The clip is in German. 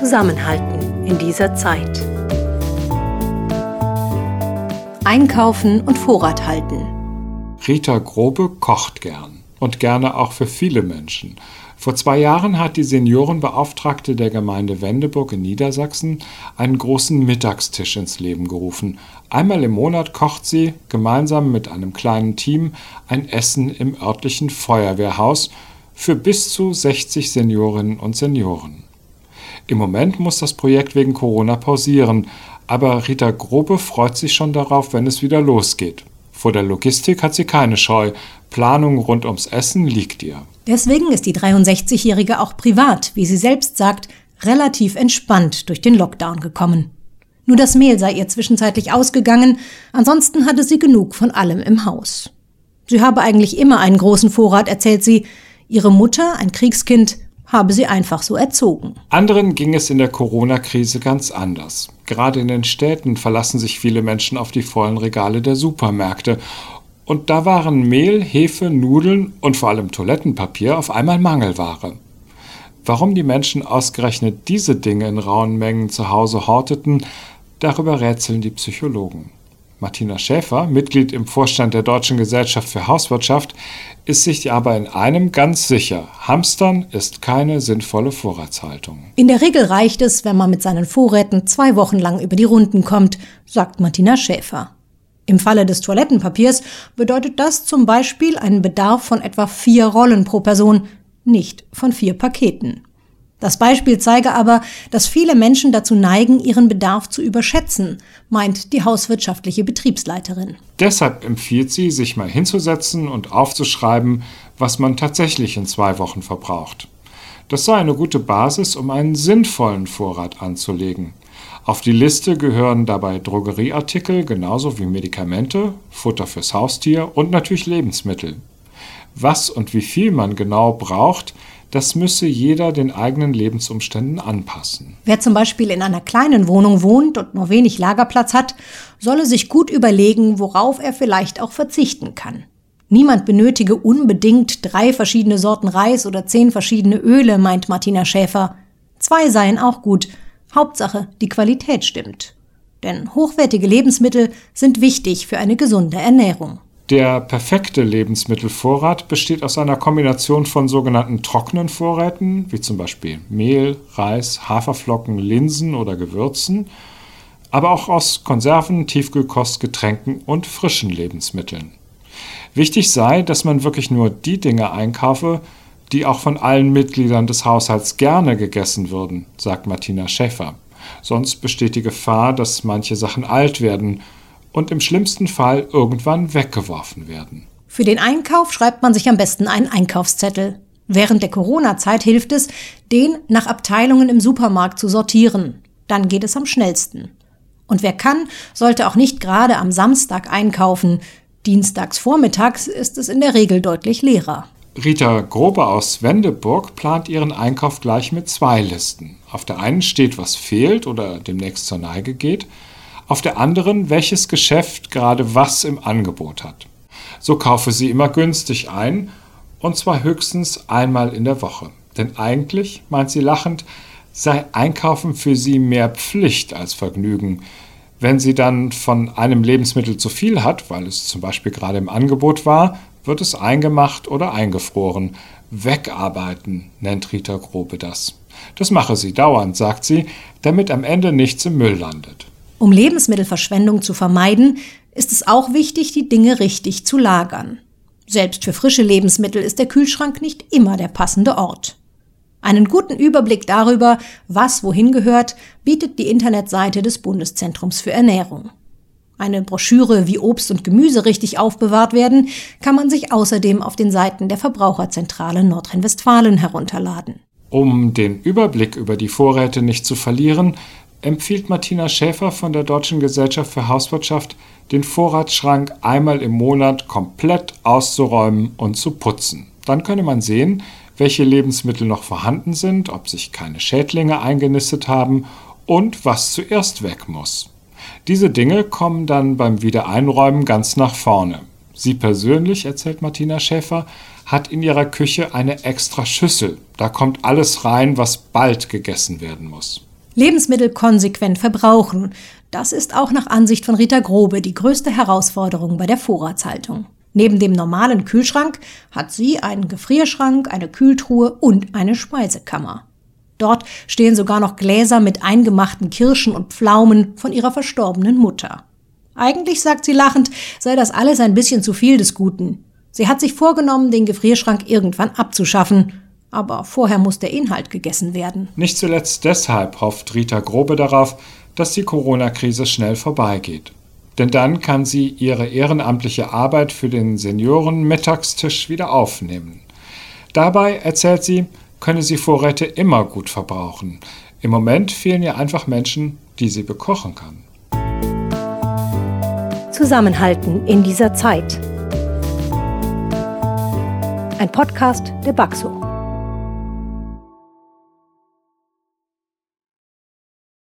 zusammenhalten in dieser Zeit. Einkaufen und Vorrat halten. Rita Grobe kocht gern und gerne auch für viele Menschen. Vor zwei Jahren hat die Seniorenbeauftragte der Gemeinde Wendeburg in Niedersachsen einen großen Mittagstisch ins Leben gerufen. Einmal im Monat kocht sie gemeinsam mit einem kleinen Team ein Essen im örtlichen Feuerwehrhaus für bis zu 60 Seniorinnen und Senioren. Im Moment muss das Projekt wegen Corona pausieren, aber Rita Grobe freut sich schon darauf, wenn es wieder losgeht. Vor der Logistik hat sie keine Scheu. Planung rund ums Essen liegt ihr. Deswegen ist die 63-Jährige auch privat, wie sie selbst sagt, relativ entspannt durch den Lockdown gekommen. Nur das Mehl sei ihr zwischenzeitlich ausgegangen, ansonsten hatte sie genug von allem im Haus. Sie habe eigentlich immer einen großen Vorrat, erzählt sie. Ihre Mutter, ein Kriegskind, habe sie einfach so erzogen. Anderen ging es in der Corona-Krise ganz anders. Gerade in den Städten verlassen sich viele Menschen auf die vollen Regale der Supermärkte. Und da waren Mehl, Hefe, Nudeln und vor allem Toilettenpapier auf einmal Mangelware. Warum die Menschen ausgerechnet diese Dinge in rauen Mengen zu Hause horteten, darüber rätseln die Psychologen. Martina Schäfer, Mitglied im Vorstand der Deutschen Gesellschaft für Hauswirtschaft, ist sich aber in einem ganz sicher. Hamstern ist keine sinnvolle Vorratshaltung. In der Regel reicht es, wenn man mit seinen Vorräten zwei Wochen lang über die Runden kommt, sagt Martina Schäfer. Im Falle des Toilettenpapiers bedeutet das zum Beispiel einen Bedarf von etwa vier Rollen pro Person, nicht von vier Paketen. Das Beispiel zeige aber, dass viele Menschen dazu neigen, ihren Bedarf zu überschätzen, meint die hauswirtschaftliche Betriebsleiterin. Deshalb empfiehlt sie, sich mal hinzusetzen und aufzuschreiben, was man tatsächlich in zwei Wochen verbraucht. Das sei eine gute Basis, um einen sinnvollen Vorrat anzulegen. Auf die Liste gehören dabei Drogerieartikel genauso wie Medikamente, Futter fürs Haustier und natürlich Lebensmittel. Was und wie viel man genau braucht, das müsse jeder den eigenen Lebensumständen anpassen. Wer zum Beispiel in einer kleinen Wohnung wohnt und nur wenig Lagerplatz hat, solle sich gut überlegen, worauf er vielleicht auch verzichten kann. Niemand benötige unbedingt drei verschiedene Sorten Reis oder zehn verschiedene Öle, meint Martina Schäfer. Zwei seien auch gut. Hauptsache, die Qualität stimmt. Denn hochwertige Lebensmittel sind wichtig für eine gesunde Ernährung. Der perfekte Lebensmittelvorrat besteht aus einer Kombination von sogenannten trockenen Vorräten, wie zum Beispiel Mehl, Reis, Haferflocken, Linsen oder Gewürzen, aber auch aus Konserven, Tiefkühlkost, Getränken und frischen Lebensmitteln. Wichtig sei, dass man wirklich nur die Dinge einkaufe, die auch von allen Mitgliedern des Haushalts gerne gegessen würden, sagt Martina Schäfer. Sonst besteht die Gefahr, dass manche Sachen alt werden und im schlimmsten Fall irgendwann weggeworfen werden. Für den Einkauf schreibt man sich am besten einen Einkaufszettel. Während der Corona-Zeit hilft es, den nach Abteilungen im Supermarkt zu sortieren. Dann geht es am schnellsten. Und wer kann, sollte auch nicht gerade am Samstag einkaufen. Dienstags vormittags ist es in der Regel deutlich leerer. Rita Grobe aus Wendeburg plant ihren Einkauf gleich mit zwei Listen. Auf der einen steht, was fehlt oder demnächst zur Neige geht auf der anderen, welches Geschäft gerade was im Angebot hat. So kaufe sie immer günstig ein, und zwar höchstens einmal in der Woche. Denn eigentlich, meint sie lachend, sei Einkaufen für sie mehr Pflicht als Vergnügen. Wenn sie dann von einem Lebensmittel zu viel hat, weil es zum Beispiel gerade im Angebot war, wird es eingemacht oder eingefroren. Wegarbeiten nennt Rita Grobe das. Das mache sie dauernd, sagt sie, damit am Ende nichts im Müll landet. Um Lebensmittelverschwendung zu vermeiden, ist es auch wichtig, die Dinge richtig zu lagern. Selbst für frische Lebensmittel ist der Kühlschrank nicht immer der passende Ort. Einen guten Überblick darüber, was wohin gehört, bietet die Internetseite des Bundeszentrums für Ernährung. Eine Broschüre, wie Obst und Gemüse richtig aufbewahrt werden, kann man sich außerdem auf den Seiten der Verbraucherzentrale Nordrhein-Westfalen herunterladen. Um den Überblick über die Vorräte nicht zu verlieren, empfiehlt Martina Schäfer von der Deutschen Gesellschaft für Hauswirtschaft, den Vorratsschrank einmal im Monat komplett auszuräumen und zu putzen. Dann könne man sehen, welche Lebensmittel noch vorhanden sind, ob sich keine Schädlinge eingenistet haben und was zuerst weg muss. Diese Dinge kommen dann beim Wiedereinräumen ganz nach vorne. Sie persönlich, erzählt Martina Schäfer, hat in ihrer Küche eine extra Schüssel. Da kommt alles rein, was bald gegessen werden muss. Lebensmittel konsequent verbrauchen. Das ist auch nach Ansicht von Rita Grobe die größte Herausforderung bei der Vorratshaltung. Neben dem normalen Kühlschrank hat sie einen Gefrierschrank, eine Kühltruhe und eine Speisekammer. Dort stehen sogar noch Gläser mit eingemachten Kirschen und Pflaumen von ihrer verstorbenen Mutter. Eigentlich, sagt sie lachend, sei das alles ein bisschen zu viel des Guten. Sie hat sich vorgenommen, den Gefrierschrank irgendwann abzuschaffen. Aber vorher muss der Inhalt gegessen werden. Nicht zuletzt deshalb hofft Rita Grobe darauf, dass die Corona-Krise schnell vorbeigeht. Denn dann kann sie ihre ehrenamtliche Arbeit für den Senioren-Mittagstisch wieder aufnehmen. Dabei, erzählt sie, könne sie Vorräte immer gut verbrauchen. Im Moment fehlen ihr einfach Menschen, die sie bekochen kann. Zusammenhalten in dieser Zeit. Ein Podcast der Baxo.